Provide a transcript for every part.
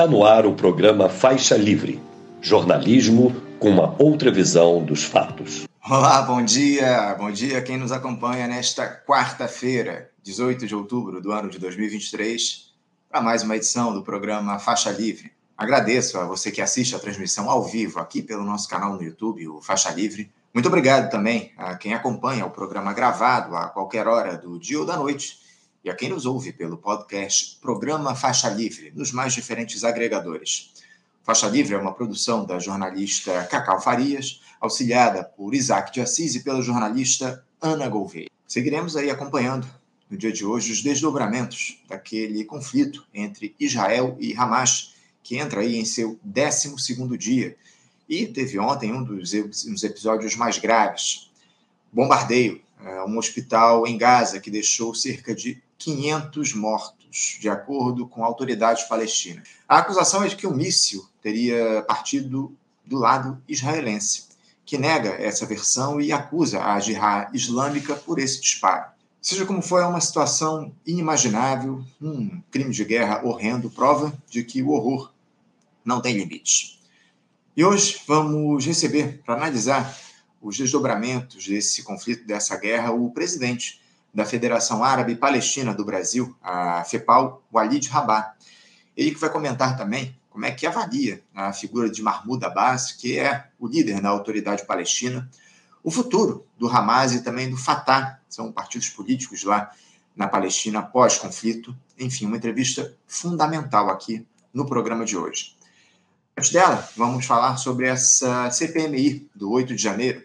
Está no ar o programa Faixa Livre jornalismo com uma outra visão dos fatos. Olá, bom dia. Bom dia quem nos acompanha nesta quarta-feira, 18 de outubro do ano de 2023, para mais uma edição do programa Faixa Livre. Agradeço a você que assiste a transmissão ao vivo aqui pelo nosso canal no YouTube, o Faixa Livre. Muito obrigado também a quem acompanha o programa gravado a qualquer hora do dia ou da noite e a quem nos ouve pelo podcast Programa Faixa Livre, nos mais diferentes agregadores. Faixa Livre é uma produção da jornalista Cacau Farias, auxiliada por Isaac de Assis e pela jornalista Ana Gouveia. Seguiremos aí acompanhando, no dia de hoje, os desdobramentos daquele conflito entre Israel e Hamas, que entra aí em seu 12º dia. E teve ontem um dos episódios mais graves. Bombardeio a um hospital em Gaza que deixou cerca de 500 mortos, de acordo com autoridades palestinas. A acusação é de que o míssil teria partido do lado israelense, que nega essa versão e acusa a Jihad Islâmica por esse disparo. Seja como for, é uma situação inimaginável, um crime de guerra horrendo, prova de que o horror não tem limites. E hoje vamos receber, para analisar os desdobramentos desse conflito, dessa guerra, o presidente da Federação Árabe Palestina do Brasil, a FEPAL, Walid Rabah. Ele que vai comentar também como é que avalia a figura de Mahmoud Abbas, que é o líder da autoridade palestina, o futuro do Hamas e também do Fatah, são partidos políticos lá na Palestina pós-conflito. Enfim, uma entrevista fundamental aqui no programa de hoje. Antes dela, vamos falar sobre essa CPMI do 8 de janeiro,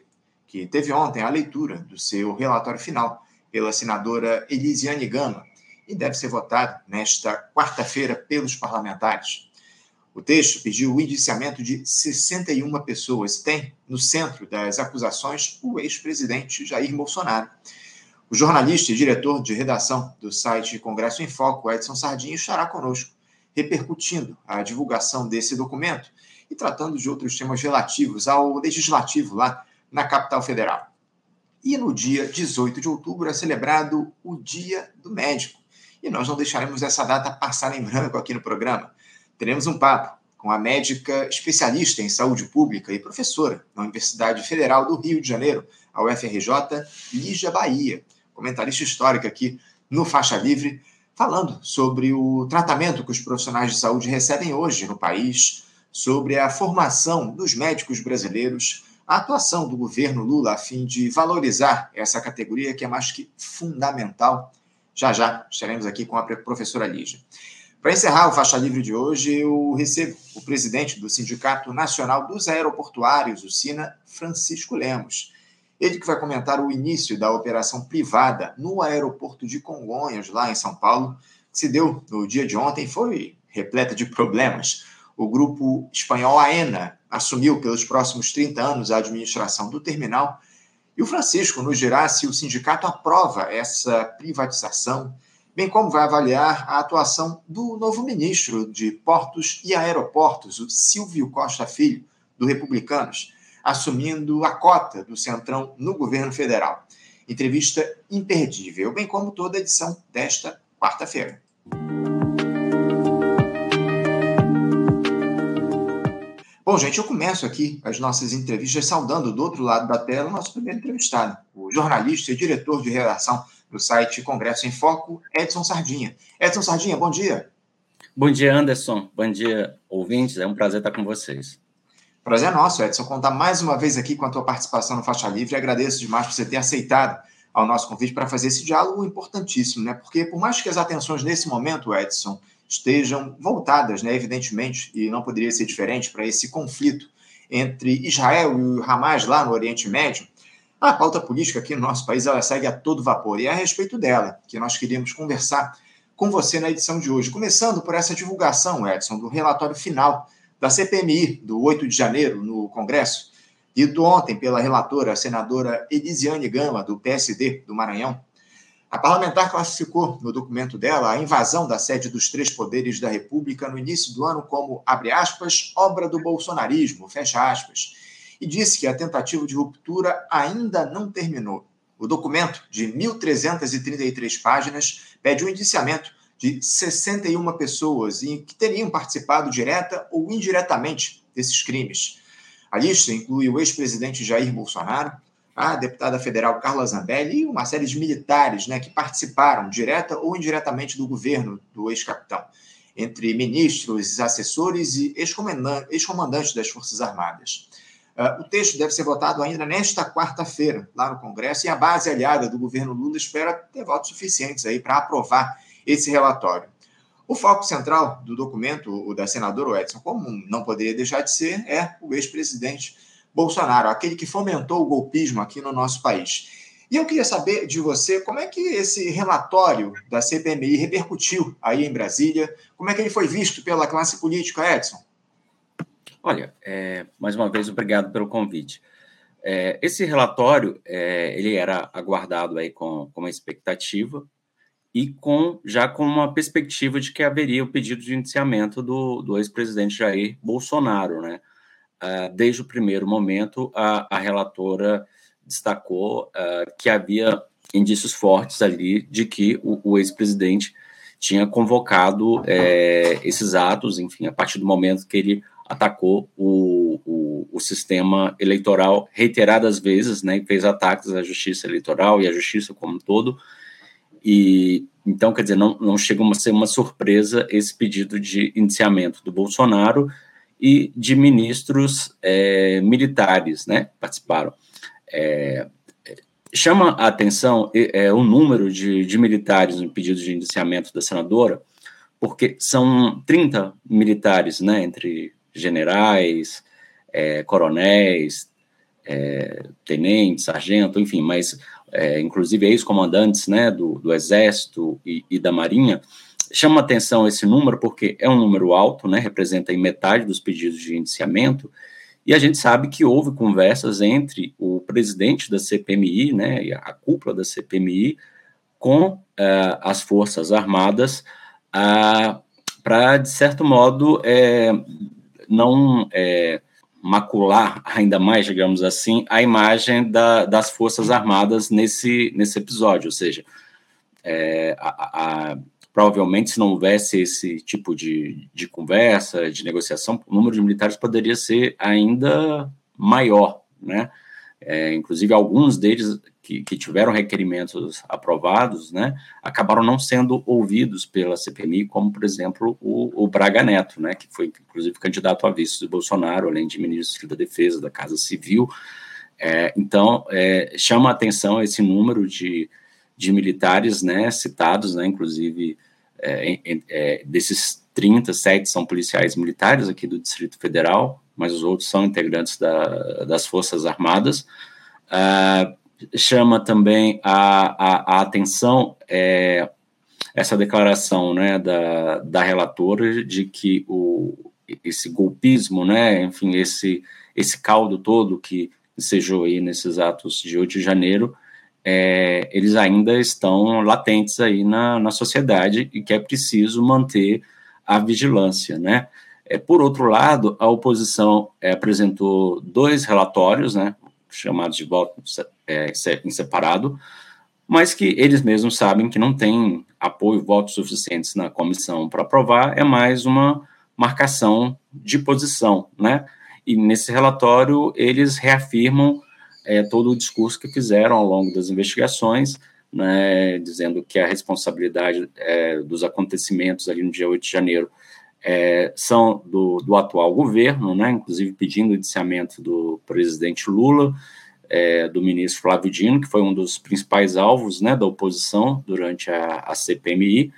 que teve ontem a leitura do seu relatório final pela senadora Elisiane Gama e deve ser votado nesta quarta-feira pelos parlamentares. O texto pediu o indiciamento de 61 pessoas. Tem no centro das acusações o ex-presidente Jair Bolsonaro. O jornalista e diretor de redação do site Congresso em Foco, Edson Sardinha, estará conosco, repercutindo a divulgação desse documento e tratando de outros temas relativos ao legislativo lá na capital federal. E no dia 18 de outubro é celebrado o Dia do Médico. E nós não deixaremos essa data passar em branco aqui no programa. Teremos um papo com a médica especialista em saúde pública e professora na Universidade Federal do Rio de Janeiro, a UFRJ, Lígia Bahia, comentarista histórica aqui no Faixa Livre, falando sobre o tratamento que os profissionais de saúde recebem hoje no país, sobre a formação dos médicos brasileiros a atuação do governo Lula a fim de valorizar essa categoria que é mais que fundamental. Já já estaremos aqui com a professora Lígia. Para encerrar o Faixa Livre de hoje, eu recebo o presidente do Sindicato Nacional dos Aeroportuários, o SINA, Francisco Lemos. Ele que vai comentar o início da operação privada no aeroporto de Congonhas, lá em São Paulo, que se deu no dia de ontem, foi repleta de problemas. O grupo espanhol AENA assumiu pelos próximos 30 anos a administração do terminal. E o Francisco nos dirá se o sindicato aprova essa privatização, bem como vai avaliar a atuação do novo ministro de Portos e Aeroportos, o Silvio Costa Filho, do Republicanos, assumindo a cota do Centrão no governo federal. Entrevista imperdível, bem como toda a edição desta quarta-feira. Bom, gente, eu começo aqui as nossas entrevistas saudando do outro lado da tela o nosso primeiro entrevistado, o jornalista e diretor de redação do site Congresso em Foco, Edson Sardinha. Edson Sardinha, bom dia. Bom dia, Anderson. Bom dia, ouvintes. É um prazer estar com vocês. Prazer é nosso, Edson, contar mais uma vez aqui com a tua participação no Faixa Livre. Agradeço demais por você ter aceitado ao nosso convite para fazer esse diálogo importantíssimo, né? Porque por mais que as atenções nesse momento, Edson, estejam voltadas, né, evidentemente, e não poderia ser diferente, para esse conflito entre Israel e o Hamas lá no Oriente Médio, a pauta política aqui no nosso país ela segue a todo vapor. E é a respeito dela que nós queríamos conversar com você na edição de hoje. Começando por essa divulgação, Edson, do relatório final da CPMI do 8 de janeiro no Congresso, dito ontem pela relatora, a senadora Elisiane Gama, do PSD do Maranhão, a parlamentar classificou no documento dela a invasão da sede dos três poderes da República no início do ano como, abre aspas, obra do bolsonarismo, fecha aspas, e disse que a tentativa de ruptura ainda não terminou. O documento, de 1.333 páginas, pede o um indiciamento de 61 pessoas que teriam participado direta ou indiretamente desses crimes. A lista inclui o ex-presidente Jair Bolsonaro, a deputada federal Carla Zambelli e uma série de militares né, que participaram direta ou indiretamente do governo do ex-capitão, entre ministros, assessores e ex-comandantes das Forças Armadas. Uh, o texto deve ser votado ainda nesta quarta-feira, lá no Congresso, e a base aliada do governo Lula espera ter votos suficientes aí para aprovar esse relatório. O foco central do documento, o da senadora Edson, como não poderia deixar de ser, é o ex-presidente Bolsonaro, aquele que fomentou o golpismo aqui no nosso país. E eu queria saber de você como é que esse relatório da CPMI repercutiu aí em Brasília, como é que ele foi visto pela classe política, Edson? Olha, é, mais uma vez, obrigado pelo convite. É, esse relatório, é, ele era aguardado aí com, com uma expectativa e com já com uma perspectiva de que haveria o pedido de indiciamento do, do ex-presidente Jair Bolsonaro, né? Uh, desde o primeiro momento, a, a relatora destacou uh, que havia indícios fortes ali de que o, o ex-presidente tinha convocado é, esses atos, enfim, a partir do momento que ele atacou o, o, o, sistema eleitoral reiteradas vezes, né, e fez ataques à justiça eleitoral e à justiça como um todo, e então, quer dizer, não, não chega a ser uma surpresa esse pedido de indiciamento do Bolsonaro e de ministros é, militares, né, participaram. É, chama a atenção é, o número de, de militares no pedido de indiciamento da senadora, porque são 30 militares, né, entre generais, é, coronéis, é, tenentes, sargento, enfim, mas é, inclusive ex-comandantes né, do, do Exército e, e, da Marinha, chama atenção esse número porque é um número alto, né, representa em metade dos pedidos de indiciamento, e a gente sabe que houve conversas entre o presidente da CPMI, né, a cúpula da CPMI, com uh, as Forças Armadas, uh, para, de certo modo, é, não é, macular ainda mais, digamos assim, a imagem da, das Forças Armadas nesse, nesse episódio. Ou seja, é, a, a, provavelmente, se não houvesse esse tipo de, de conversa, de negociação, o número de militares poderia ser ainda maior, né? É, inclusive, alguns deles que, que, tiveram requerimentos aprovados, né, acabaram não sendo ouvidos pela CPMI, como, por exemplo, o, o Braga Neto, né, que foi, inclusive, candidato a vice do Bolsonaro, além de ministro da Defesa, da Casa Civil. É, então, é, chama a atenção esse número de, de militares né, citados, né, inclusive, é, é desses 37 são policiais militares aqui do Distrito Federal, mas os outros são integrantes da, das Forças Armadas. Uh, chama também a, a, a atenção é, essa declaração né, da, da relatora de que o, esse golpismo, né, enfim, esse, esse caldo todo que ensejou aí nesses atos de 8 de janeiro, é, eles ainda estão latentes aí na, na sociedade e que é preciso manter a vigilância, né? É, por outro lado, a oposição é, apresentou dois relatórios, né, chamados de voto é, em separado, mas que eles mesmos sabem que não tem apoio, votos suficientes na comissão para aprovar, é mais uma marcação de posição, né? E nesse relatório eles reafirmam é, todo o discurso que fizeram ao longo das investigações, né, dizendo que a responsabilidade é, dos acontecimentos ali no dia 8 de janeiro é, são do, do, atual governo, né, inclusive pedindo o indiciamento do presidente Lula, é, do ministro Flávio Dino, que foi um dos principais alvos né, da oposição durante a, a CPMI,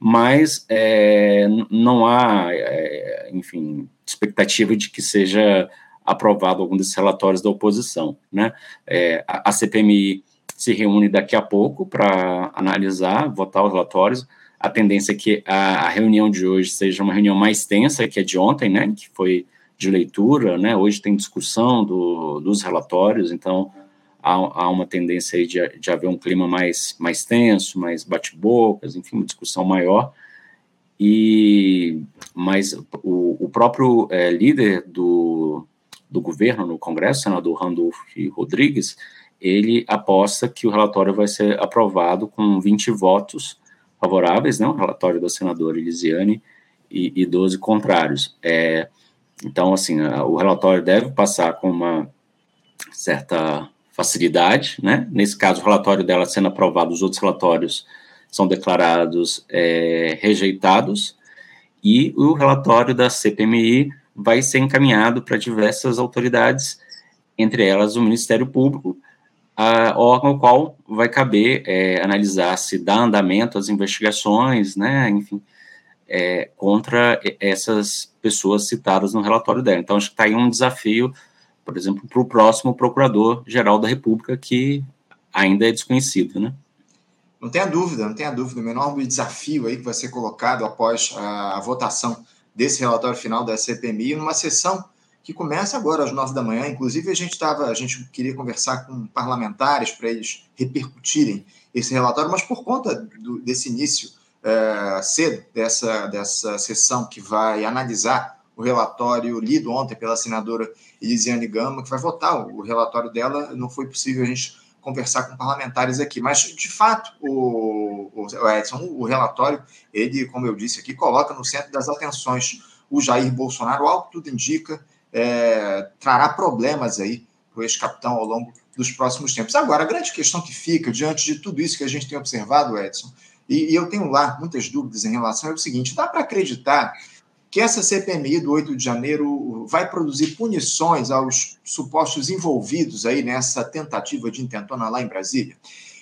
mas é, não há, é, enfim, expectativa de que seja aprovado algum desses relatórios da oposição. Né? É, a, a CPMI se reúne daqui a pouco para analisar, votar os relatórios, a tendência é que a, a, reunião de hoje seja uma reunião mais tensa que a de ontem, né, que foi de leitura, né, hoje tem discussão do, dos relatórios, então há, há uma tendência aí de, de haver um clima mais, mais tenso, mais bate-bocas, enfim, uma discussão maior, e mas o, o próprio é, líder do, do governo no Congresso, senador Randolph Rodrigues, ele aposta que o relatório vai ser aprovado com 20 votos favoráveis, né, o relatório da senadora Elisiane, e, e 12 contrários. É, então, assim, o relatório deve passar com uma certa facilidade, né? Nesse caso, o relatório dela sendo aprovado, os outros relatórios são declarados é, rejeitados, e o relatório da CPMI vai ser encaminhado para diversas autoridades, entre elas o Ministério Público, a órgão ao qual vai caber é, analisar se dá andamento às investigações, né, enfim, é, contra essas pessoas citadas no relatório dela. Então, acho que está aí um desafio, por exemplo, para o próximo Procurador-Geral da República, que ainda é desconhecido, né? Não tenha dúvida, não tenha dúvida. O enorme desafio aí que vai ser colocado após a votação desse relatório final da CPMI, numa sessão que começa agora às nove da manhã. Inclusive, a gente estava, a gente queria conversar com parlamentares para eles repercutirem esse relatório, mas por conta do, desse início é, cedo dessa, dessa sessão que vai analisar o relatório lido ontem pela senadora Elisiane Gama, que vai votar o relatório dela, não foi possível a gente conversar com parlamentares aqui. Mas, de fato, o, o Edson, o relatório, ele, como eu disse aqui, coloca no centro das atenções o Jair Bolsonaro, algo que tudo indica, é, trará problemas aí para o ex-capitão ao longo dos próximos tempos. Agora, a grande questão que fica diante de tudo isso que a gente tem observado, Edson, e, e eu tenho lá muitas dúvidas em relação, é o seguinte: dá para acreditar que essa CPMI do 8 de janeiro vai produzir punições aos supostos envolvidos aí nessa tentativa de intentona lá em Brasília?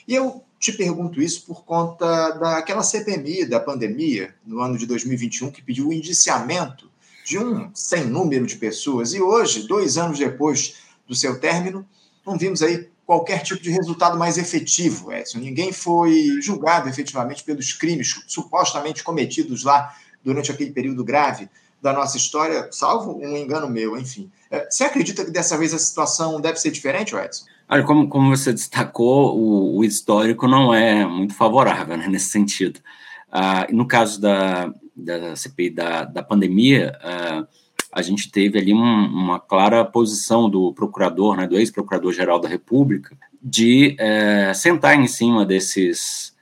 E eu te pergunto isso por conta daquela CPMI da pandemia no ano de 2021 que pediu o indiciamento de um sem número de pessoas e hoje, dois anos depois do seu término, não vimos aí qualquer tipo de resultado mais efetivo, Edson. Ninguém foi julgado efetivamente pelos crimes supostamente cometidos lá durante aquele período grave da nossa história, salvo um engano meu, enfim. É, você acredita que dessa vez a situação deve ser diferente, Edson? Olha, como, como você destacou, o, o histórico não é muito favorável né, nesse sentido. Ah, no caso da, da CPI da, da pandemia, ah, a gente teve ali um, uma clara posição do procurador, né, do ex-procurador-geral da República, de é, sentar em cima desses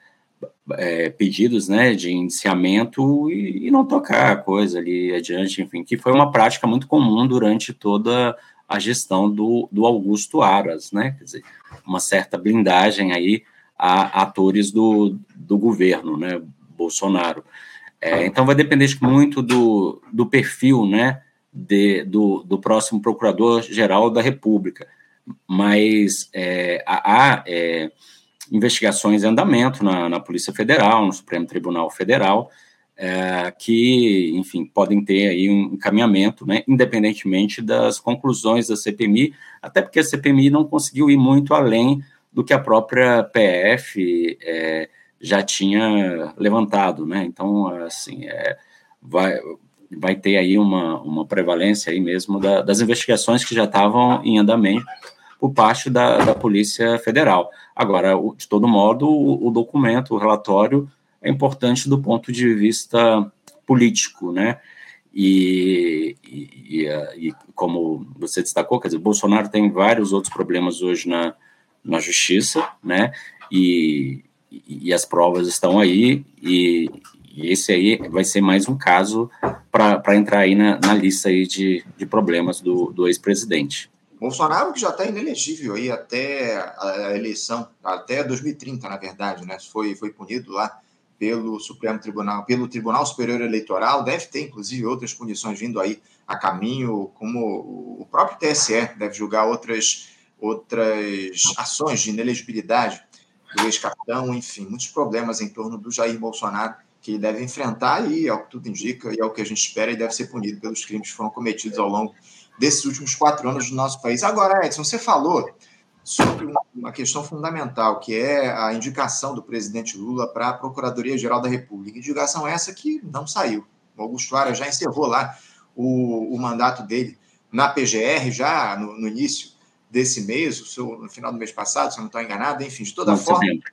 é, pedidos né, de indiciamento e, e, não tocar a coisa ali adiante, enfim, que foi uma prática muito comum durante toda a gestão do, do Augusto Aras, né, quer dizer, uma certa blindagem aí a atores do, do governo, né, Bolsonaro. É, então vai depender muito do, do perfil, né, de, do, do próximo Procurador-Geral da República. Mas é, há investigações em andamento na, na, Polícia Federal, no Supremo Tribunal Federal, é, que, enfim, podem ter aí um encaminhamento, né, independentemente das conclusões da CPMI, até porque a CPMI não conseguiu ir muito além do que a própria PF é, já tinha levantado, né? Então, assim, é, vai, vai ter aí uma, uma prevalência aí mesmo da, das investigações que já estavam em andamento por parte da, da Polícia Federal. Agora, de todo modo, o, o documento, o relatório, é importante do ponto de vista político, né? E, e, e, como você destacou, quer dizer, Bolsonaro tem vários outros problemas hoje na, na justiça, né? E, e as provas estão aí, e, e esse aí vai ser mais um caso para entrar aí na, na, lista aí de, de problemas do, do ex-presidente. Bolsonaro que já está inelegível aí até a eleição, até 2030, na verdade, né? Foi, foi punido lá pelo Supremo Tribunal, pelo Tribunal Superior Eleitoral, deve ter inclusive outras punições vindo aí a caminho, como o próprio TSE deve julgar outras, outras ações de inelegibilidade do ex-capitão, enfim, muitos problemas em torno do Jair Bolsonaro que ele deve enfrentar e, ao que tudo indica, e ao que a gente espera, ele deve ser punido pelos crimes que foram cometidos ao longo desses últimos quatro anos do nosso país. Agora, Edson, você falou sobre uma questão fundamental, que é a indicação do presidente Lula para a Procuradoria-Geral da República. Indicação essa que não saiu. O Augusto Aras já encerrou lá o, o mandato dele na PGR, já no, no início desse mês, no final do mês passado, se eu não estou enganado, enfim, de toda não, forma. Setembro.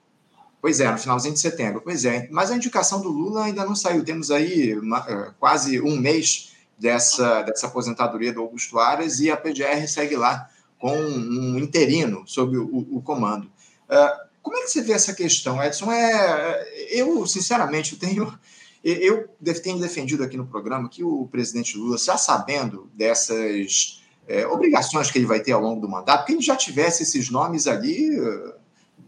Pois é, no finalzinho de setembro. Pois é, mas a indicação do Lula ainda não saiu. Temos aí uma, é, quase um mês dessa, dessa aposentadoria do Augusto Aras e a PGR segue lá com um interino sob o, o comando. Uh, como é que você vê essa questão, Edson? É, eu, sinceramente, eu tenho, eu tenho defendido aqui no programa que o presidente Lula, já sabendo dessas é, obrigações que ele vai ter ao longo do mandato, que ele já tivesse esses nomes ali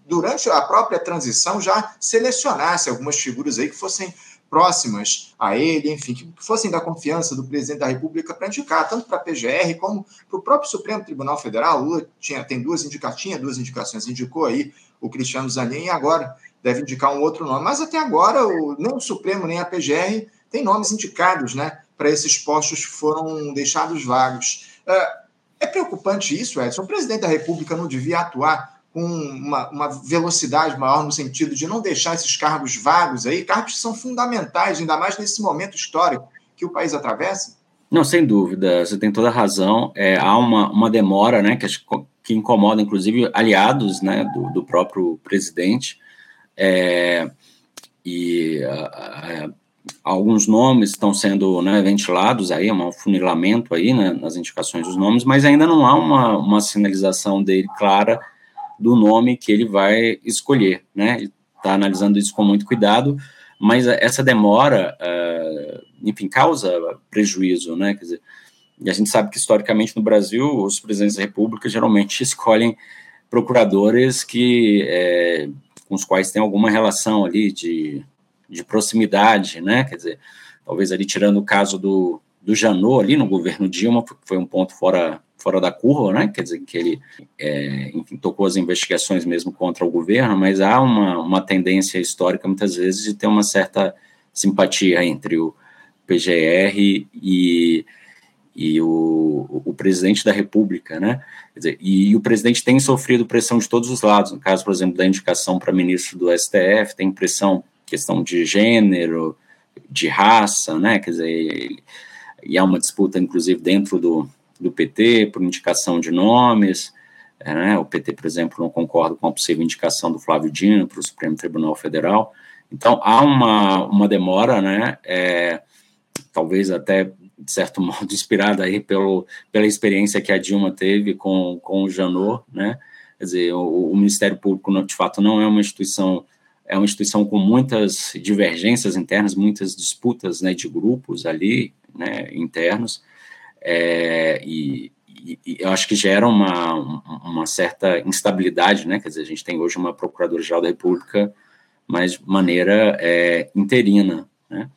durante a própria transição, já selecionasse algumas figuras aí que fossem próximas a ele, enfim, que fossem da confiança do presidente da República para indicar, tanto para a PGR como para o próprio Supremo Tribunal Federal. Lula tinha, tem duas indicações, tinha duas indicações, indicou aí o Cristiano Zanin e agora deve indicar um outro nome. Mas até agora, o, nem o Supremo nem a PGR tem nomes indicados né, para esses postos que foram deixados vagos. É, é preocupante isso, Edson. O presidente da República não devia atuar com uma, uma, velocidade maior no sentido de não deixar esses cargos vagos aí, cargos que são fundamentais, ainda mais nesse momento histórico que o país atravessa? Não, sem dúvida, você tem toda a razão. É, há uma, uma demora, né, que, que incomoda, inclusive, aliados né, do, do próprio presidente. É, e alguns nomes estão sendo né, ventilados aí, um funilamento aí né, nas indicações dos nomes, mas ainda não há uma, uma sinalização dele clara do nome que ele vai escolher, né? Está analisando isso com muito cuidado, mas essa demora, uh, enfim, causa prejuízo, né? Quer dizer, e a gente sabe que historicamente no Brasil os presidentes da República geralmente escolhem procuradores que é, com os quais tem alguma relação ali de, de proximidade, né? Quer dizer, talvez ali tirando o caso do, do Janot ali no governo Dilma, foi um ponto fora fora da curva, né? Quer dizer, que ele, é, enfim, tocou as investigações mesmo contra o governo, mas há uma, uma tendência histórica, muitas vezes, de ter uma certa simpatia entre o PGR e, e o, o presidente da República, né? Dizer, e o presidente tem sofrido pressão de todos os lados, no caso, por exemplo, da indicação para ministro do STF, tem pressão, questão de gênero, de raça, né? Quer dizer, e há uma disputa, inclusive, dentro do, do PT por indicação de nomes. É, né? O PT, por exemplo, não concorda com a possível indicação do Flávio Dino para o Supremo Tribunal Federal. Então, há uma, uma demora, né? É, talvez até, de certo modo, inspirada aí pelo, pela experiência que a Dilma teve com, com o Janot, né? Quer dizer, o, o Ministério Público, de fato, não é uma instituição é uma instituição com muitas divergências internas, muitas disputas né, de grupos ali, né, internos, é, e, e, e, eu acho que gera uma, uma certa instabilidade, né? Quer dizer, a gente tem hoje uma Procuradora-Geral da República, mas de maneira é, interina, né?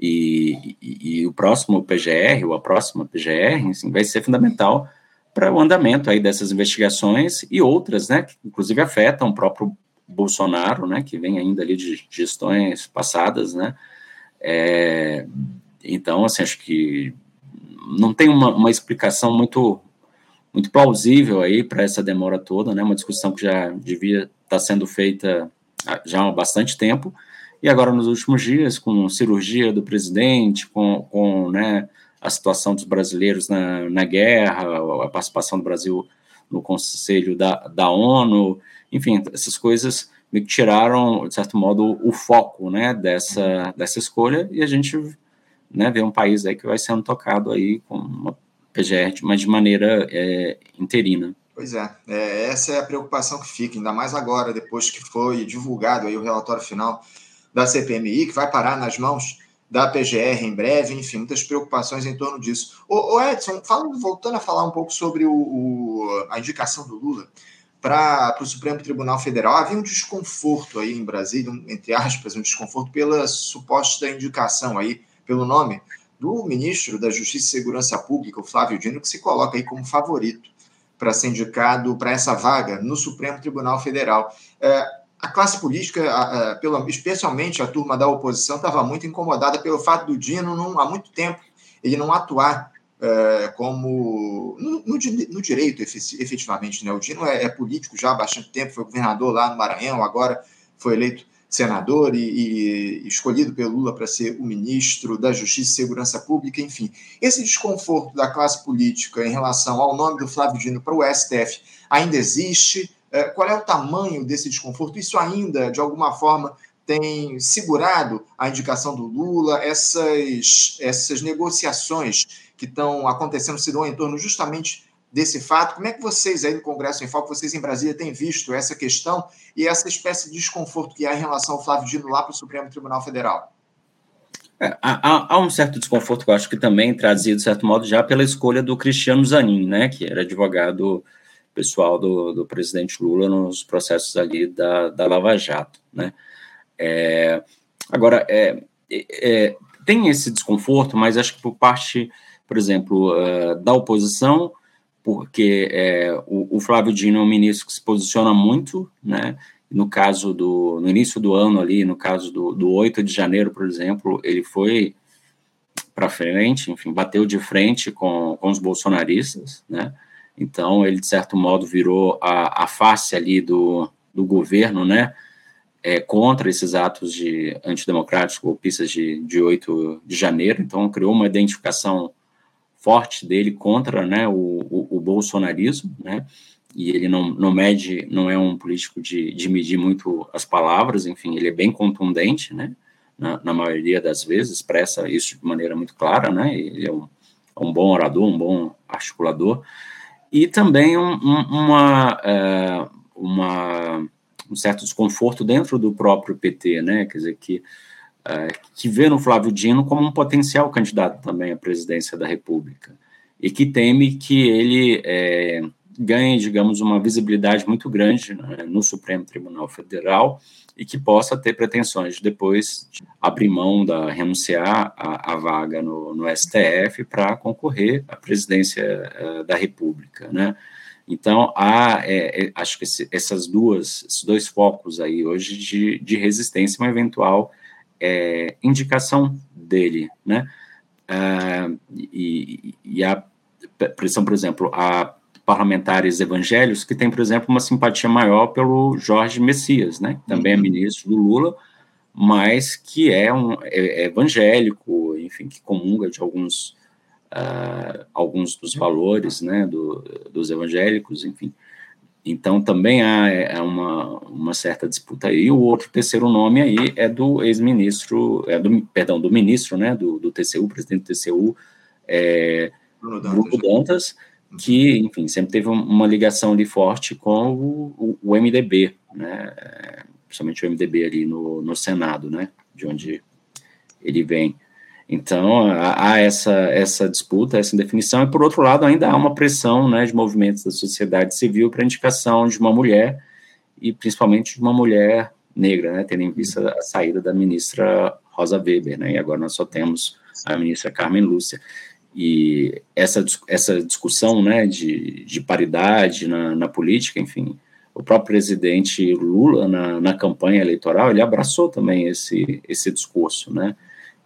E, e, o próximo PGR, ou a próxima PGR, assim, vai ser fundamental para o andamento aí dessas investigações e outras, né? Que inclusive afetam o próprio Bolsonaro, né? Que vem ainda ali de gestões passadas, né? É, então, assim, acho que não tem uma, uma explicação muito muito plausível aí para essa demora toda, né? Uma discussão que já devia estar tá sendo feita já há bastante tempo e agora nos últimos dias com cirurgia do presidente, com, com né, a situação dos brasileiros na, na guerra, a participação do Brasil no Conselho da, da ONU, enfim, essas coisas me tiraram, de certo modo, o foco né, dessa, dessa escolha e a gente né, ver um país aí que vai sendo tocado aí com uma PGR, mas de maneira é, interina. Pois é, é, essa é a preocupação que fica, ainda mais agora, depois que foi divulgado aí o relatório final da CPMI, que vai parar nas mãos da PGR em breve, enfim, muitas preocupações em torno disso. O, Edson, voltando a falar um pouco sobre o, o, a indicação do Lula para o Supremo Tribunal Federal, havia um desconforto aí em Brasília, um, entre aspas, um desconforto pela suposta indicação aí pelo nome do ministro da Justiça e Segurança Pública, o Flávio Dino, que se coloca aí como favorito para ser indicado para essa vaga no Supremo Tribunal Federal. É, a classe política, a, a, pela, especialmente a turma da oposição, estava muito incomodada pelo fato do Dino, não, há muito tempo, ele não atuar é, como no, no, no, direito, efetivamente. Né? O Dino é, é político já há bastante tempo, foi governador lá no Maranhão, agora foi eleito senador e, e escolhido pelo Lula para ser o ministro da Justiça e Segurança Pública, enfim. Esse desconforto da classe política em relação ao nome do Flávio Dino para o STF ainda existe? É, qual é o tamanho desse desconforto? Isso ainda, de alguma forma, tem segurado a indicação do Lula, essas, essas negociações que estão acontecendo se dão em torno justamente desse fato. Como é que vocês aí no Congresso em Foco, vocês em Brasília, têm visto essa questão e essa espécie de desconforto que há em relação ao Flávio Dino lá para o Supremo Tribunal Federal? É, há, há, um certo desconforto que eu acho que também trazido, de certo modo, já pela escolha do Cristiano Zanin, né, que era advogado pessoal do, do presidente Lula nos processos ali da, da Lava Jato, né. É, agora, é, é, tem esse desconforto, mas acho que por parte, por exemplo, uh, da oposição, porque é, o, o, Flávio Dino é um ministro que se posiciona muito, né, no caso do, no início do ano ali, no caso do, do 8 de janeiro, por exemplo, ele foi para frente, enfim, bateu de frente com, com os bolsonaristas, né, então ele, de certo modo, virou a, a face ali do, do governo, né, é, contra esses atos de antidemocráticos, golpistas de, de 8 de janeiro, então criou uma identificação forte dele contra né, o, bolsonarismo, né, e ele não, não mede, não é um político de, de medir muito as palavras, enfim, ele é bem contundente, né, na, na maioria das vezes, expressa isso de maneira muito clara, né, ele é um, é um bom orador, um bom articulador, e também um, um, uma, é, uma um certo desconforto dentro do próprio PT, né? Quer dizer, que, uh, que vê no Flávio Dino como um potencial candidato também à presidência da República e que teme que ele é, ganhe, digamos, uma visibilidade muito grande né, no Supremo Tribunal Federal e que possa ter pretensões de depois abrir mão da renunciar à, vaga no, no STF para concorrer à presidência uh, da República, né? Então, há, é, é, acho que esse, essas duas, esses dois focos aí hoje de, de resistência, uma eventual é, indicação dele, né? E, e a pressão, por exemplo, a parlamentares evangélicos que têm, por exemplo, uma simpatia maior pelo Jorge Messias, né? Que também é uhum. ministro do Lula, mas que é um é, é evangélico, enfim, que comunga de alguns uh, alguns dos valores né, do, dos evangélicos, enfim. Então também há é uma, uma certa disputa aí. O outro terceiro nome aí é do ex-ministro, é do, perdão, do ministro né, do, do TCU, presidente do TCU, é, Bruno Dantas, Bruno Dantas que, enfim, sempre teve uma ligação ali forte com o, o, o MDB, né, principalmente o MDB ali no, no Senado, né, de onde ele vem. Então, há essa, essa disputa, essa indefinição, e por outro lado, ainda há uma pressão né, de movimentos da sociedade civil para a indicação de uma mulher, e principalmente de uma mulher negra, né, tendo em vista a saída da ministra Rosa Weber, né, e agora nós só temos a ministra Carmen Lúcia. E essa, essa discussão né, de, de paridade na, na política, enfim, o próprio presidente Lula, na, na campanha eleitoral, ele abraçou também esse, esse discurso, né,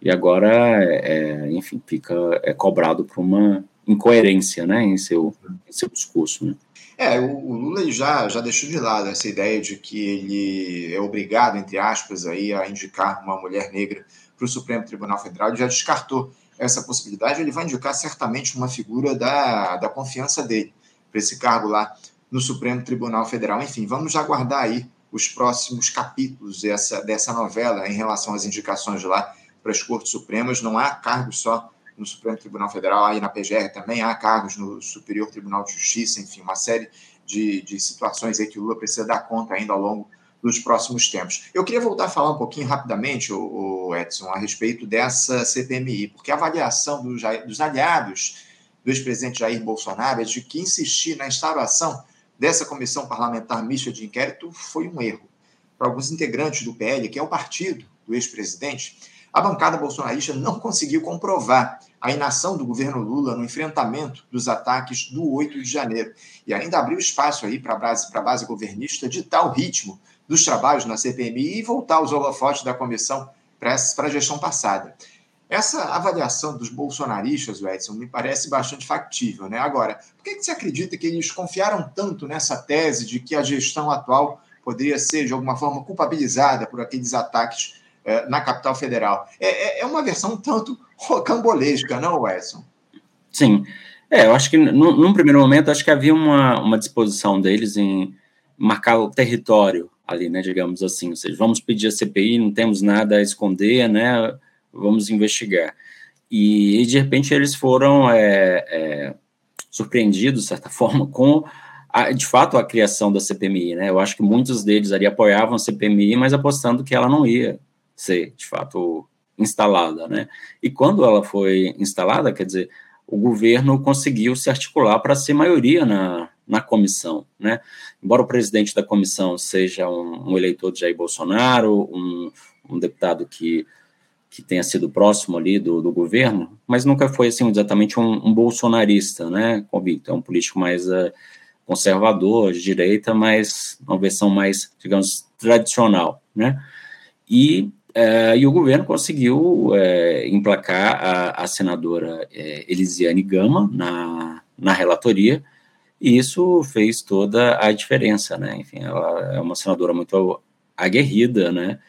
e agora, é, enfim, fica é cobrado por uma incoerência né, em, seu, em seu discurso. Né? É, o, Lula já, já deixou de lado essa ideia de que ele é obrigado, entre aspas, aí, a indicar uma mulher negra para o Supremo Tribunal Federal, ele já descartou essa possibilidade, ele vai indicar certamente uma figura da, da confiança dele para esse cargo lá no Supremo Tribunal Federal. Enfim, vamos aguardar aí os próximos capítulos dessa, dessa novela em relação às indicações lá para as Cortes Supremas, não há cargos só no Supremo Tribunal Federal, aí na PGR também há cargos no Superior Tribunal de Justiça, enfim, uma série de, de situações aí que o Lula precisa dar conta ainda ao longo dos próximos tempos. Eu queria voltar a falar um pouquinho rapidamente, o, Edson, a respeito dessa CPMI, porque a avaliação do, dos aliados do ex-presidente Jair Bolsonaro é de que insistir na instauração dessa comissão parlamentar mista de inquérito foi um erro. Para alguns integrantes do PL, que é o partido do ex-presidente, a bancada bolsonarista não conseguiu comprovar a inação do governo Lula no enfrentamento dos ataques do 8 de janeiro e ainda abriu espaço aí para a base, base governista de tal ritmo dos trabalhos na CPMI e voltar os holofotes da comissão para a gestão passada. Essa avaliação dos bolsonaristas, Edson, me parece bastante factível. Né? Agora, por que, que você acredita que eles confiaram tanto nessa tese de que a gestão atual poderia ser, de alguma forma, culpabilizada por aqueles ataques é, na capital federal. É, é, é uma versão um tanto rocambolesca, não, Edson? Sim. É, eu acho que no, num primeiro momento acho que havia uma, uma disposição deles em marcar o território ali, né, digamos assim, ou seja, vamos pedir a CPI, não temos nada a esconder, né, vamos investigar. E, e de repente eles foram é, é, surpreendido, de certa forma, com, a, de fato, a criação da CPMI. Né? Eu acho que muitos deles ali apoiavam a CPMI, mas apostando que ela não ia ser, de fato, instalada. Né? E quando ela foi instalada, quer dizer, o governo conseguiu se articular para ser maioria na, na comissão, né? Embora o presidente da comissão seja um, um eleitor de Jair Bolsonaro, um, um deputado que que tenha sido próximo ali do, do governo, mas nunca foi assim exatamente um, um bolsonarista, né, convicto, é um político mais uh, conservador, de direita, mas uma versão mais, digamos, tradicional, né, e, uh, e o governo conseguiu uh, emplacar a, a senadora Elisiane Gama na, na relatoria, e isso fez toda a diferença, né, enfim, ela é uma senadora muito aguerrida, né,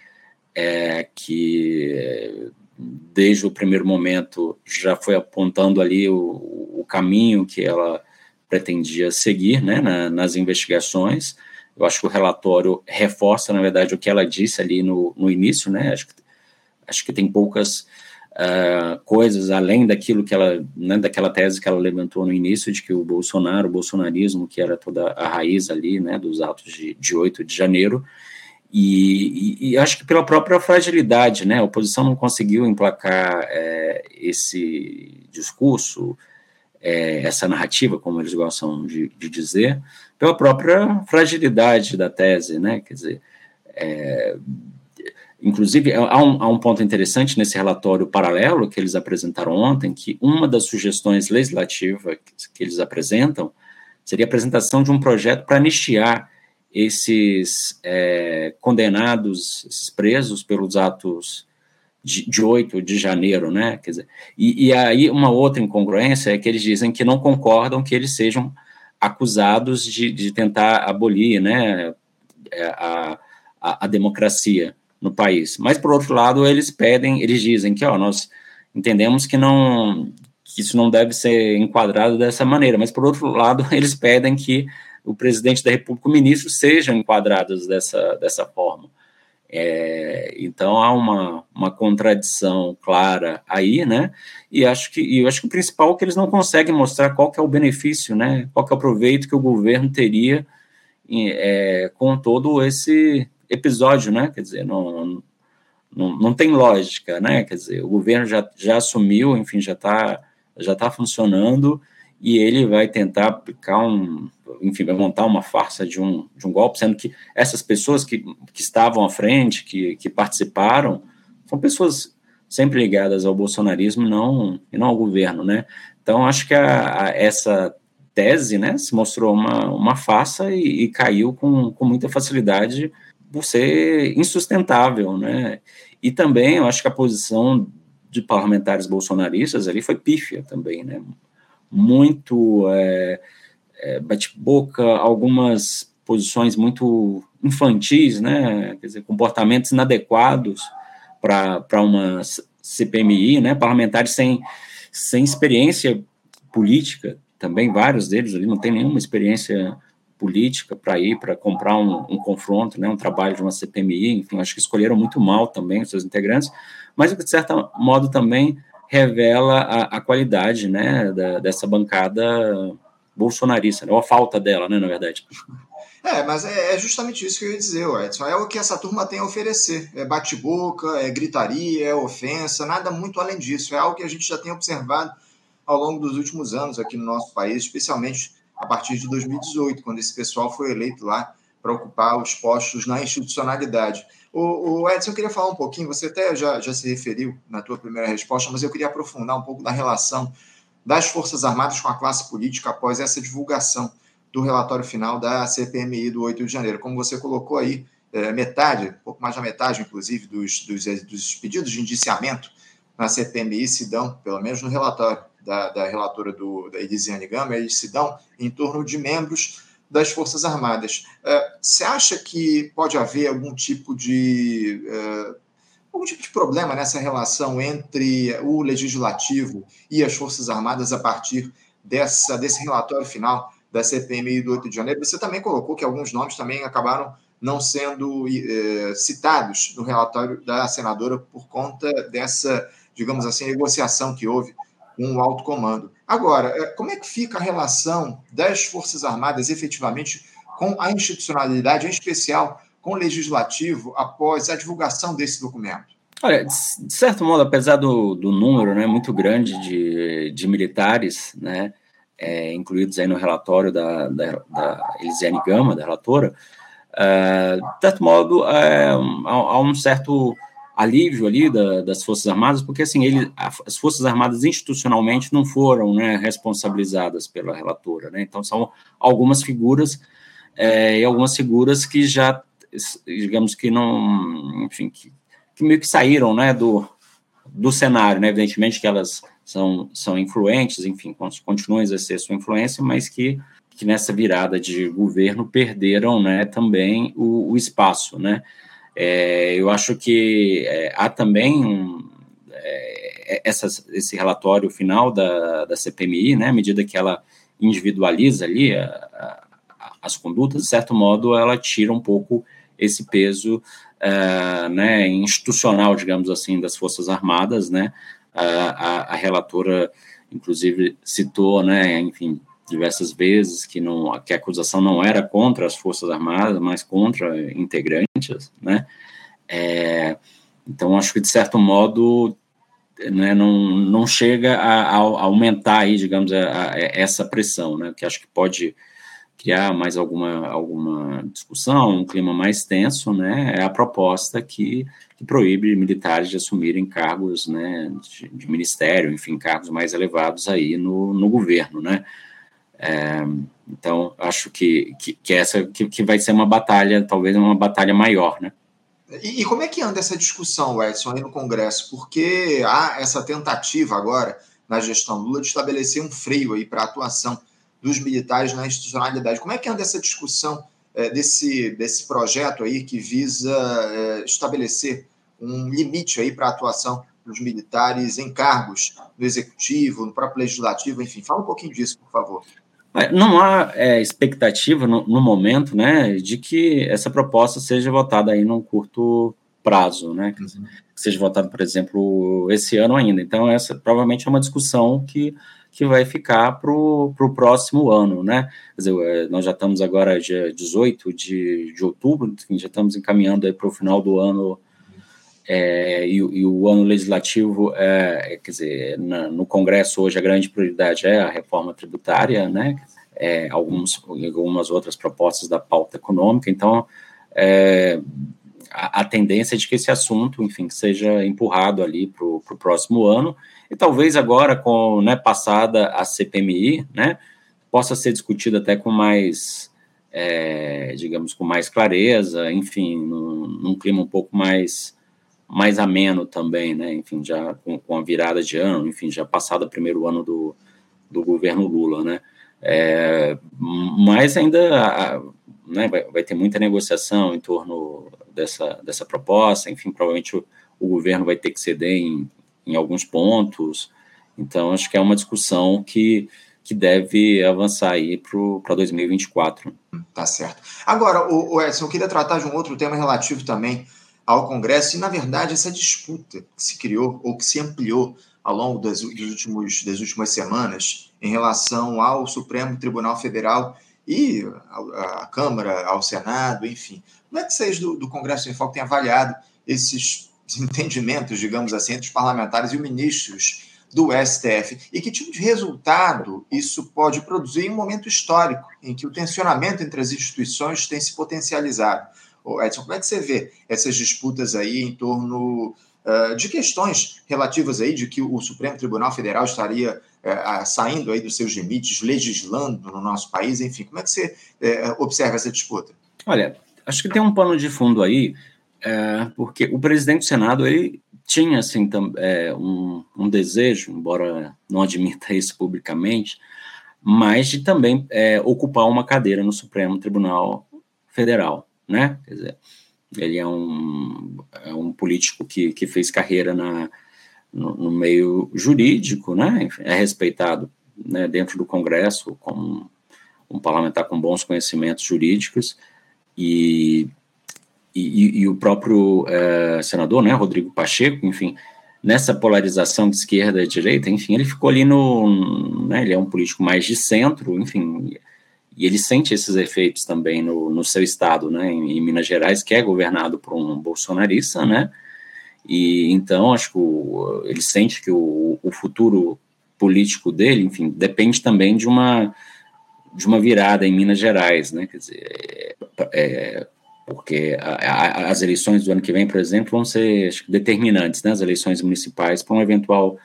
é, que desde o primeiro momento já foi apontando ali o, o caminho que ela pretendia seguir né, na, nas investigações. Eu acho que o relatório reforça, na verdade, o que ela disse ali no, no início, né? Acho que, acho que tem poucas uh, coisas além daquilo que ela, né, daquela tese que ela levantou no início, de que o Bolsonaro, o bolsonarismo, que era toda a raiz ali, né, dos atos de, de 8 de janeiro, e, e, e, acho que pela própria fragilidade, né, a oposição não conseguiu emplacar é, esse discurso, é, essa narrativa, como eles gostam de, de, dizer, pela própria fragilidade da tese, né, quer dizer, é, inclusive há um, há um ponto interessante nesse relatório paralelo que eles apresentaram ontem, que uma das sugestões legislativas que, que eles apresentam seria a apresentação de um projeto para anistiar esses é, condenados, esses presos pelos atos de, de 8 de janeiro, né? Quer dizer, e, e, aí uma outra incongruência é que eles dizem que não concordam que eles sejam acusados de, de tentar abolir, né, é, a, a, a, democracia no país. Mas por outro lado, eles pedem, eles dizem que, ó, nós entendemos que não que isso não deve ser enquadrado dessa maneira, mas por outro lado, eles pedem que o presidente da República, o ministro, sejam enquadrados dessa, dessa forma. É, então há uma, uma contradição clara aí, né? E acho que e eu acho que o principal é que eles não conseguem mostrar qual que é o benefício, né? Qual que é o proveito que o governo teria é, com todo esse episódio, né? Quer dizer, não, não, não tem lógica, né? Quer dizer, o governo já, já assumiu, enfim, já está já tá funcionando e ele vai tentar aplicar um, enfim, vai montar uma farsa de um, de um golpe, sendo que essas pessoas que, que estavam à frente, que, que participaram, são pessoas sempre ligadas ao bolsonarismo não, e não ao governo, né? Então, acho que a, a, essa tese, né, se mostrou uma, uma farsa e, e, caiu com, com muita facilidade por ser insustentável, né? E também, eu acho que a posição de parlamentares bolsonaristas ali foi pífia também, né? Muito... É, é, bate-boca, algumas posições muito infantis, né, quer dizer, comportamentos inadequados para uma CPMI, né, parlamentares sem, sem experiência política, também vários deles ali não tem nenhuma experiência política para ir, para comprar um, um, confronto, né, um trabalho de uma CPMI, enfim, acho que escolheram muito mal também os seus integrantes, mas de certo modo também revela a, a qualidade, né, da, dessa bancada bolsonarista, né? ou a falta dela, né, na verdade. É, mas é, é justamente isso que eu ia dizer, Edson. É o que essa turma tem a oferecer. É bate-boca, é gritaria, é ofensa, nada muito além disso. É algo que a gente já tem observado ao longo dos últimos anos aqui no nosso país, especialmente a partir de 2018, quando esse pessoal foi eleito lá para ocupar os postos na institucionalidade. O, o, Edson, eu queria falar um pouquinho, você até já, já se referiu na tua primeira resposta, mas eu queria aprofundar um pouco da relação das Forças Armadas com a classe política após essa divulgação do relatório final da CPMI do 8 de janeiro. Como você colocou aí, é, metade, um pouco mais da metade, inclusive, dos, dos, dos, pedidos de indiciamento na CPMI se dão, pelo menos no relatório da, da relatora do, da Elisiane Gama, eles se dão em torno de membros das Forças Armadas. É, você acha que pode haver algum tipo de é, algum tipo de problema nessa relação entre o legislativo e as Forças Armadas a partir dessa, desse relatório final da CPMI do 8 de janeiro. Você também colocou que alguns nomes também acabaram não sendo eh, citados no relatório da senadora por conta dessa, digamos assim, negociação que houve com o alto comando. Agora, é, como é que fica a relação das Forças Armadas efetivamente com a institucionalidade, em especial com o legislativo, após a divulgação desse documento? Olha, de certo modo, apesar do, do número né, muito grande de, de militares, né, é, incluídos aí no relatório da, da, da Elisiane Gama, da relatora, é, de certo modo, é, há, um certo alívio ali da, das Forças Armadas, porque assim, ele, as Forças Armadas institucionalmente não foram né, responsabilizadas pela relatora, né, então são algumas figuras é, e algumas figuras que já, digamos que não, enfim, que, que meio que saíram né, do, do cenário, né, evidentemente que elas são, são influentes, enfim, continuam a exercer sua influência, mas que, que nessa virada de governo perderam né, também o, o espaço. Né? É, eu acho que é, há também um, é, essas, esse relatório final da, da CPMI, né, à medida que ela individualiza ali a, a, as condutas, de certo modo, ela tira um pouco esse peso uh, né, institucional, digamos assim, das Forças Armadas, né, a, a, relatora, inclusive, citou, né, enfim, diversas vezes que, não, que a acusação não era contra as Forças Armadas, mas contra integrantes, né? É, então, acho que, de certo modo, né, não, não chega a, a aumentar aí, digamos, a, a, essa pressão, né, que acho que pode criar mais alguma, alguma discussão, um clima mais tenso, né, é a proposta que, que proíbe militares de assumirem cargos, né, de, de, ministério, enfim, cargos mais elevados aí no, no governo, né. É, então, acho que, que, que essa que, que vai ser uma batalha, talvez uma batalha maior, né. E, e como é que anda essa discussão, Edson, aí no Congresso? Porque há essa tentativa agora, na gestão Lula, de estabelecer um freio aí para a atuação dos militares na institucionalidade. Como é que anda essa discussão é, desse, desse projeto aí que visa é, estabelecer um limite aí para a atuação dos militares em cargos no executivo, no próprio legislativo, enfim, fala um pouquinho disso, por favor. Não há é, expectativa no, no, momento, né, de que essa proposta seja votada aí num curto prazo, né, uhum. que seja votada, por exemplo, esse ano ainda. Então, essa provavelmente é uma discussão que que vai ficar para o próximo ano, né? Quer dizer, é, nós já estamos agora dia 18 de, de outubro, já estamos encaminhando para o final do ano é, e, e, o ano legislativo, é, quer dizer, na, no Congresso hoje a grande prioridade é a reforma tributária, né? É, alguns, algumas outras propostas da pauta econômica, então é, a, a, tendência é de que esse assunto, enfim, seja empurrado ali para o próximo ano, e talvez agora, com né, passada a CPMI, né, possa ser discutido até com mais, é, digamos, com mais clareza, enfim, num, num, clima um pouco mais, mais ameno também, né, enfim, já com, com a virada de ano, enfim, já passado o primeiro ano do, do governo Lula, né, é, mas ainda né, vai, vai, ter muita negociação em torno dessa, dessa proposta, enfim, provavelmente o, o governo vai ter que ceder em, em alguns pontos. Então, acho que é uma discussão que, que deve avançar aí para 2024. Tá certo. Agora, o, o Edson, eu queria tratar de um outro tema relativo também ao Congresso, e, na verdade, essa disputa que se criou ou que se ampliou ao longo das, dos últimos, das últimas semanas em relação ao Supremo Tribunal Federal e a Câmara, ao Senado, enfim. Como é que vocês do, do Congresso em Foco têm avaliado esses entendimentos, digamos assim, entre os parlamentares e os ministros do STF. E que tipo de resultado isso pode produzir em um momento histórico em que o tensionamento entre as instituições tem se potencializado? Edson, como é que você vê essas disputas aí em torno uh, de questões relativas aí de que o Supremo Tribunal Federal estaria uh, saindo aí dos seus limites, legislando no nosso país, enfim, como é que você uh, observa essa disputa? Olha, acho que tem um pano de fundo aí é, porque o presidente do Senado ele tinha assim é, um, um, desejo, embora não admita isso publicamente, mas de também é, ocupar uma cadeira no Supremo Tribunal Federal, né? Quer dizer, ele é um, é um político que, que fez carreira na, no, no meio jurídico, né? É respeitado né, dentro do Congresso como um parlamentar com bons conhecimentos jurídicos e e, e, o próprio é, senador, né, Rodrigo Pacheco, enfim, nessa polarização de esquerda e direita, enfim, ele ficou ali no, né, ele é um político mais de centro, enfim, e ele sente esses efeitos também no, no seu estado, né, em, em, Minas Gerais, que é governado por um bolsonarista, né, e então acho que o, ele sente que o, o futuro político dele, enfim, depende também de uma de uma virada em Minas Gerais, né, quer dizer, é, é porque a, a, as eleições do ano que vem, por exemplo, vão ser determinantes, né, as eleições municipais para uma eventual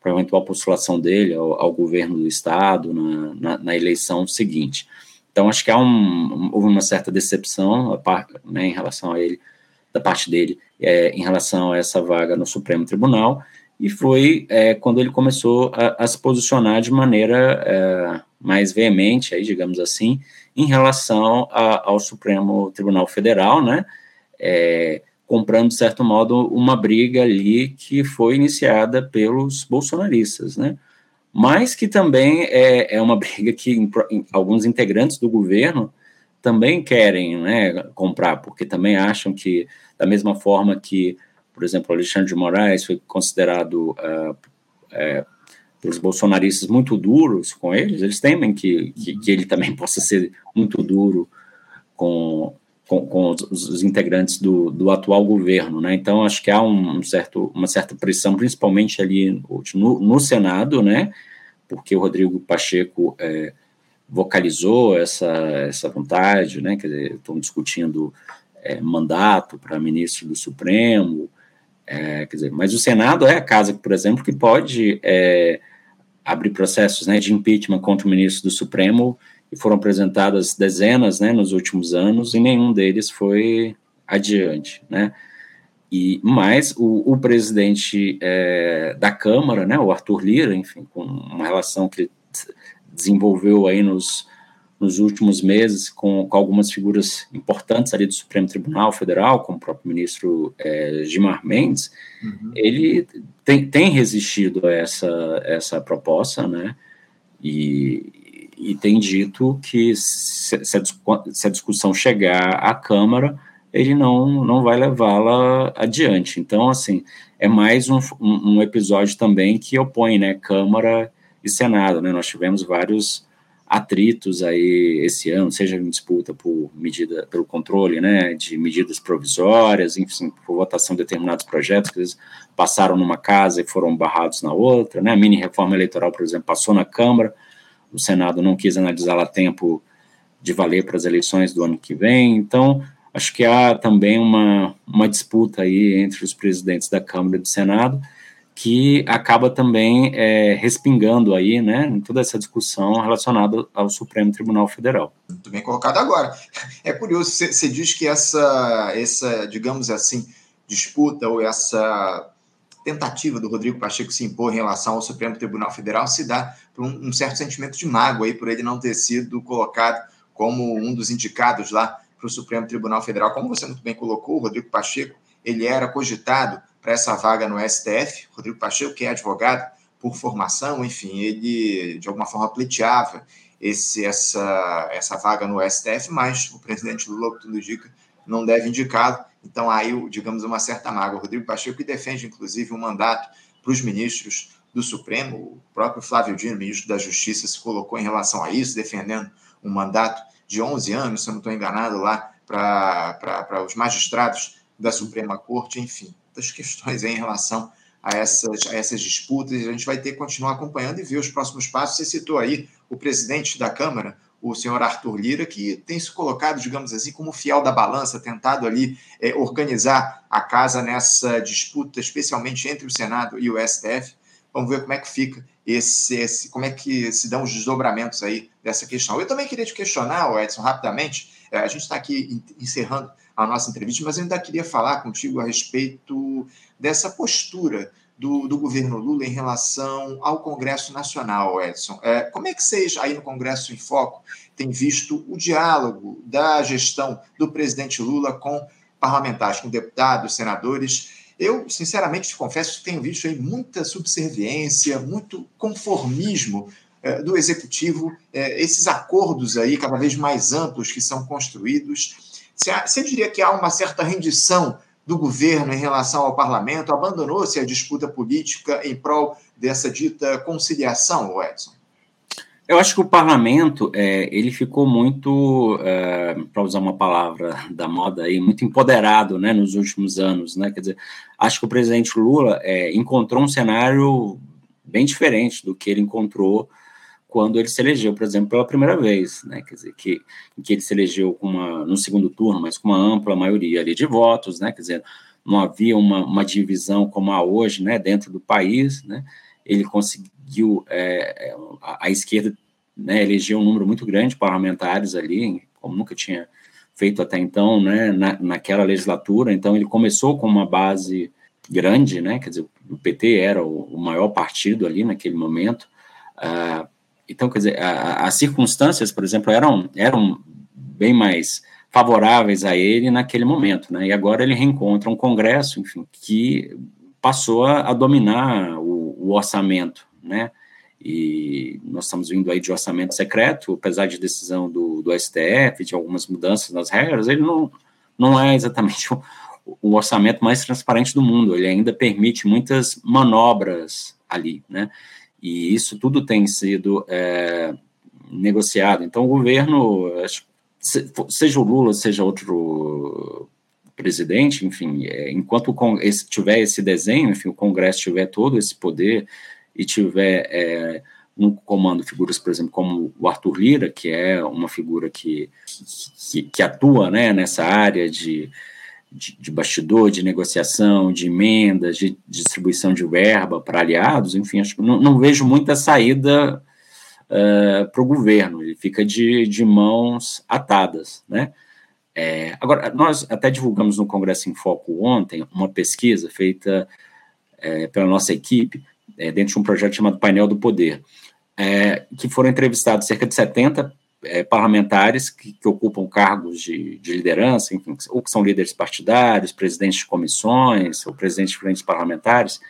para eventual postulação dele ao, ao governo do estado na, na, na, eleição seguinte. Então acho que há um, houve uma certa decepção né, em relação a ele da parte dele é, em relação a essa vaga no Supremo Tribunal e foi é, quando ele começou a, a se posicionar de maneira é, mais veemente, aí digamos assim, em relação a, ao Supremo Tribunal Federal, né, é, comprando, de certo modo, uma briga ali que foi iniciada pelos bolsonaristas, né, mas que também é, é uma briga que em, em, alguns integrantes do governo também querem né, comprar, porque também acham que, da mesma forma que, por exemplo, Alexandre de Moraes foi considerado uh, é, pelos bolsonaristas muito duros com eles, eles temem que, que, que ele também possa ser muito duro com, com, com os, os, integrantes do, do atual governo, né? Então acho que há um certo, uma certa pressão, principalmente ali no, no Senado, né? Porque o Rodrigo Pacheco é, vocalizou essa, essa vontade, né? Dizer, estão discutindo é, mandato para ministro do Supremo, é, quer dizer, mas o Senado é a casa, por exemplo, que pode é, abrir processos né, de impeachment contra o ministro do Supremo e foram apresentadas dezenas né, nos últimos anos e nenhum deles foi adiante, né? E mais o, o presidente é, da Câmara, né, o Arthur Lira, enfim, com uma relação que ele desenvolveu aí nos nos últimos meses com, com, algumas figuras importantes ali do Supremo Tribunal Federal, como o próprio ministro é, Gilmar Mendes, uhum. ele tem, tem, resistido a essa, essa proposta, né, e, e tem dito que se, se, a, se, a, discussão chegar à Câmara, ele não, não vai levá-la adiante. Então, assim, é mais um, um, um episódio também que opõe, né, Câmara e Senado, né, nós tivemos vários atritos aí esse ano, seja em disputa por medida, pelo controle, né, de medidas provisórias, enfim, por votação de determinados projetos que eles passaram numa casa e foram barrados na outra, né, a mini reforma eleitoral, por exemplo, passou na Câmara, o Senado não quis analisá-la a tempo de valer para as eleições do ano que vem, então acho que há também uma, uma disputa aí entre os presidentes da Câmara e do Senado, que acaba também é, respingando aí, né, em toda essa discussão relacionada ao Supremo Tribunal Federal. Muito bem colocado agora. É curioso, você diz que essa, essa, digamos assim, disputa ou essa tentativa do Rodrigo Pacheco se impor em relação ao Supremo Tribunal Federal se dá por um, um certo sentimento de mágoa aí por ele não ter sido colocado como um dos indicados lá para o Supremo Tribunal Federal. Como você muito bem colocou, o Rodrigo Pacheco, ele era cogitado para essa vaga no STF. Rodrigo Pacheco, que é advogado por formação, enfim, ele de alguma forma pleiteava esse, essa, essa vaga no STF, mas o presidente Lula, tudo indica, não deve indicá-lo. Então, aí, digamos, uma certa mágoa. Rodrigo Pacheco que defende, inclusive, um mandato para os ministros do Supremo. O próprio Flávio Dino, ministro da Justiça, se colocou em relação a isso, defendendo um mandato de 11 anos, se eu não estou enganado, lá para os magistrados da Suprema Corte, enfim das questões em relação a essas, a essas disputas. A gente vai ter que continuar acompanhando e ver os próximos passos. Você citou aí o presidente da Câmara, o senhor Arthur Lira, que tem se colocado, digamos assim, como fiel da balança, tentado ali é, organizar a casa nessa disputa, especialmente entre o Senado e o STF. Vamos ver como é que fica esse, esse como é que se dão os desdobramentos aí dessa questão. Eu também queria te questionar, Edson, rapidamente. É, a gente está aqui encerrando a nossa entrevista, mas eu ainda queria falar contigo a respeito dessa postura do, do, governo Lula em relação ao Congresso Nacional, Edson. É, como é que vocês, aí no Congresso em Foco, têm visto o diálogo da gestão do presidente Lula com parlamentares, com deputados, senadores? Eu, sinceramente, te confesso que tenho visto aí muita subserviência, muito conformismo é, do executivo, é, esses acordos aí cada vez mais amplos que são construídos você diria que há uma certa rendição do governo em relação ao parlamento? Abandonou-se a disputa política em prol dessa dita conciliação, Edson? Eu acho que o parlamento é, ele ficou muito, é, para usar uma palavra da moda aí, muito empoderado, né, nos últimos anos, né? Quer dizer, acho que o presidente Lula é, encontrou um cenário bem diferente do que ele encontrou quando ele se elegeu, por exemplo, pela primeira vez, né? Quer dizer, que, que ele se elegeu com uma, no segundo turno, mas com uma ampla maioria ali de votos, né? Quer dizer, não havia uma, uma divisão como há hoje, né? Dentro do país, né? Ele conseguiu é, é a, a, esquerda né, elegeu um número muito grande de parlamentares ali, como nunca tinha feito até então, né? Na, naquela legislatura. Então ele começou com uma base grande, né? Quer dizer, o PT era o, o maior partido ali naquele momento. Uh, então, quer dizer, a, as circunstâncias, por exemplo, eram, eram bem mais favoráveis a ele naquele momento, né? E agora ele reencontra um Congresso, enfim, que passou a, dominar o, o, orçamento, né? E nós estamos vindo aí de orçamento secreto, apesar de decisão do, do STF, de algumas mudanças nas regras, ele não, não é exatamente o, o orçamento mais transparente do mundo, ele ainda permite muitas manobras ali, né? E isso tudo tem sido é, negociado. Então, o governo, seja o Lula, seja outro presidente, enfim, é, enquanto esse, tiver esse desenho, enfim, o Congresso tiver todo esse poder e tiver é, no comando figuras, por exemplo, como o Arthur Lira, que é uma figura que, que, que atua né, nessa área de de, de, bastidor, de negociação, de emendas, de distribuição de verba para aliados, enfim, acho que não, não vejo muita saída uh, para o governo, ele fica de, de mãos atadas, né? É, agora, nós até divulgamos no Congresso em Foco ontem uma pesquisa feita é, pela nossa equipe, é, dentro de um projeto chamado Painel do Poder, é, que foram entrevistados cerca de 70 é, parlamentares que, que, ocupam cargos de, de, liderança, enfim, ou que são líderes partidários, presidentes de comissões, ou presidentes de frentes parlamentares,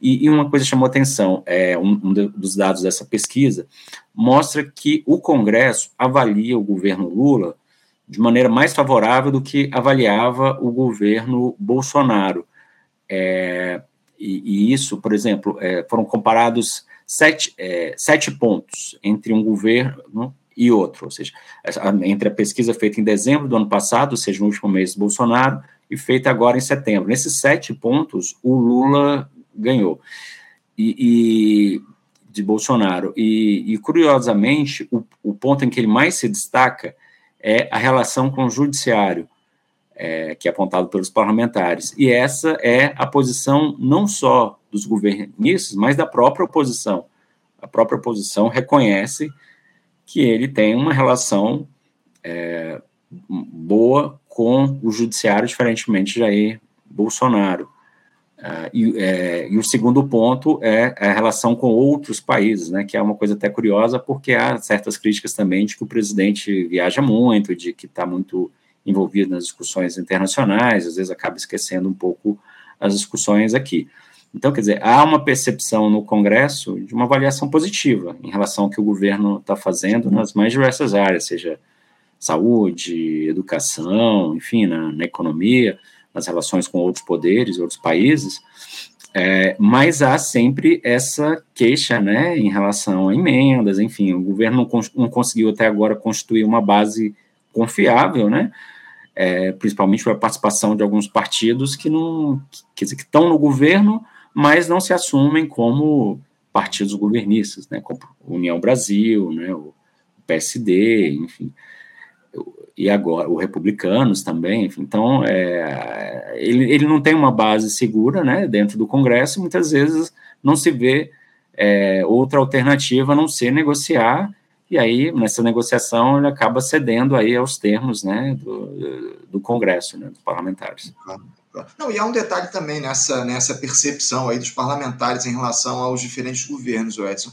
e, e, uma coisa chamou atenção, é, um, um, dos dados dessa pesquisa mostra que o Congresso avalia o governo Lula de maneira mais favorável do que avaliava o governo Bolsonaro. É, e, e, isso, por exemplo, é, foram comparados sete, é, sete pontos entre um governo e outro, ou seja, entre a pesquisa feita em dezembro do ano passado, ou seja, no último mês do Bolsonaro, e feita agora em setembro. Nesses sete pontos, o Lula ganhou. E, e de Bolsonaro. E, e curiosamente, o, o, ponto em que ele mais se destaca é a relação com o judiciário, é, que é apontado pelos parlamentares. E essa é a posição não só dos governistas, mas da própria oposição. A própria oposição reconhece que ele tem uma relação é, boa com o judiciário, diferentemente de Jair Bolsonaro. Uh, e, é, e, o segundo ponto é a relação com outros países, né, que é uma coisa até curiosa, porque há certas críticas também de que o presidente viaja muito, de que está muito envolvido nas discussões internacionais, às vezes acaba esquecendo um pouco as discussões aqui. Então, quer dizer, há uma percepção no Congresso de uma avaliação positiva em relação ao que o governo está fazendo nas mais diversas áreas, seja saúde, educação, enfim, na, na economia, nas relações com outros poderes, outros países, é, mas há sempre essa queixa, né, em relação a emendas, enfim, o governo não, não conseguiu até agora constituir uma base confiável, né, é, principalmente pela participação de alguns partidos que não, quer dizer, que estão no governo, mas não se assumem como partidos governistas, né, como União Brasil, né, o PSD, enfim, e agora o Republicanos também, enfim, então é, ele, ele não tem uma base segura, né, dentro do Congresso, muitas vezes não se vê é, outra alternativa a não ser negociar, e aí nessa negociação ele acaba cedendo aí aos termos, né, do, do Congresso, né, dos parlamentares. Não, e há um detalhe também nessa, nessa percepção aí dos parlamentares em relação aos diferentes governos, Edson.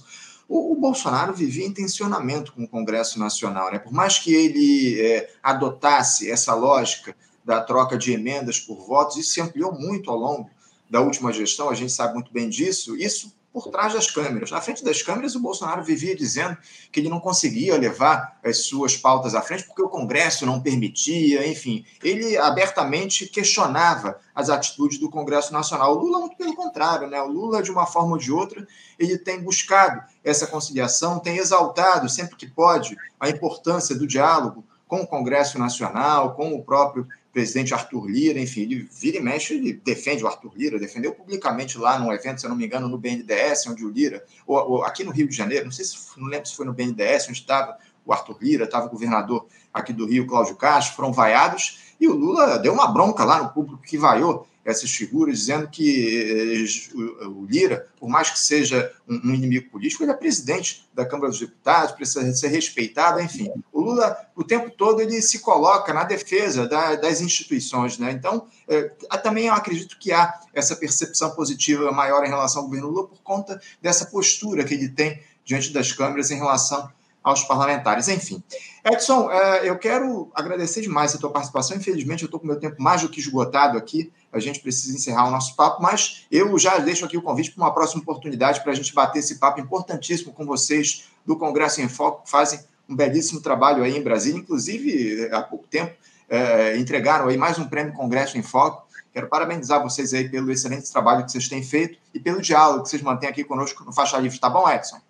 O, o Bolsonaro vivia em tensionamento com o Congresso Nacional, né? Por mais que ele é, adotasse essa lógica da troca de emendas por votos, isso se ampliou muito ao longo da última gestão, a gente sabe muito bem disso. Isso por trás das câmeras. Na frente das câmeras, o Bolsonaro vivia dizendo que ele não conseguia levar as suas pautas à frente porque o Congresso não permitia, enfim. Ele abertamente questionava as atitudes do Congresso Nacional. O Lula, muito pelo contrário, né? O Lula, de uma forma ou de outra, ele tem buscado essa conciliação, tem exaltado sempre que pode a importância do diálogo com o Congresso Nacional, com o próprio presidente Arthur Lira, enfim, ele vira e mexe, ele defende o Arthur Lira, defendeu publicamente lá num evento, se eu não me engano, no BNDES, onde o Lira, ou, ou aqui no Rio de Janeiro, não sei se, não lembro se foi no BNDES, onde estava o Arthur Lira, estava o governador aqui do Rio, Cláudio Castro, foram vaiados, e o Lula deu uma bronca lá no público que vaiou essas figuras, dizendo que eh, o Lira, por mais que seja um inimigo político, ele é presidente da Câmara dos Deputados, precisa ser respeitado, enfim. O Lula, o tempo todo, ele se coloca na defesa das instituições. Né? Então, eh, também eu acredito que há essa percepção positiva maior em relação ao governo Lula por conta dessa postura que ele tem diante das câmeras em relação aos parlamentares. Enfim, Edson, é, eu quero agradecer demais a tua participação. Infelizmente, eu estou com meu tempo mais do que esgotado aqui. A gente precisa encerrar o nosso papo, mas eu já deixo aqui o convite para uma próxima oportunidade para a gente bater esse papo importantíssimo com vocês do Congresso em Foco, que fazem um belíssimo trabalho aí em Brasília. Inclusive, há pouco tempo, é, entregaram aí mais um prêmio Congresso em Foco. Quero parabenizar vocês aí pelo excelente trabalho que vocês têm feito e pelo diálogo que vocês mantêm aqui conosco no Faixa Livre. Tá bom, Edson?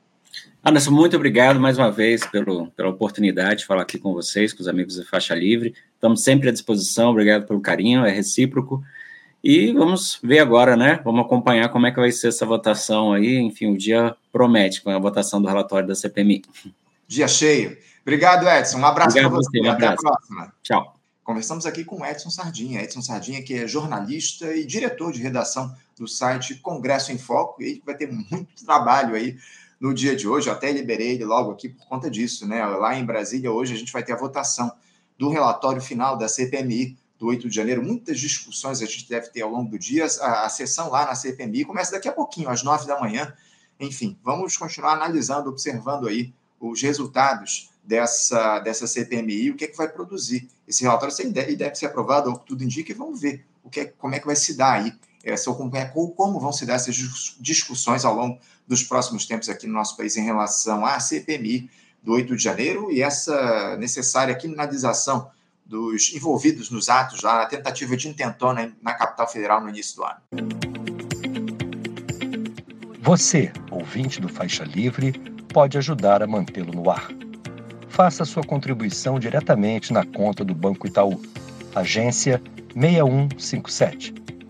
Anderson, muito obrigado mais uma vez pelo, pela oportunidade de falar aqui com vocês, com os amigos da Faixa Livre. Estamos sempre à disposição, obrigado pelo carinho, é recíproco. E vamos ver agora, né? Vamos acompanhar como é que vai ser essa votação aí. Enfim, o dia promete com a votação do relatório da CPMI. Dia cheio. Obrigado, Edson. Um abraço para você. Um Até abraço. a próxima. Tchau. Conversamos aqui com Edson Sardinha. Edson Sardinha, que é jornalista e diretor de redação do site Congresso em Foco, e vai ter muito trabalho aí no dia de hoje. Eu até liberei ele logo aqui por conta disso, né? Lá em Brasília, hoje, a gente vai ter a votação do relatório final da CPMI do 8 de janeiro. Muitas discussões a gente deve ter ao longo do dia. A, a sessão lá na CPMI começa daqui a pouquinho, às 9 da manhã. Enfim, vamos continuar analisando, observando aí os resultados dessa, dessa CPMI, o que é que vai produzir. Esse relatório deve, deve ser aprovado, ou tudo indica, e vamos ver o que é, como é que vai se dar aí, é, como vão se dar essas discussões ao longo dos próximos tempos aqui no nosso país em relação à CPMI do 8 de janeiro e essa necessária criminalização dos envolvidos nos atos, lá, a tentativa de intentona na capital federal no início do ano. Você, ouvinte do Faixa Livre, pode ajudar a mantê-lo no ar. Faça sua contribuição diretamente na conta do Banco Itaú, agência 6157,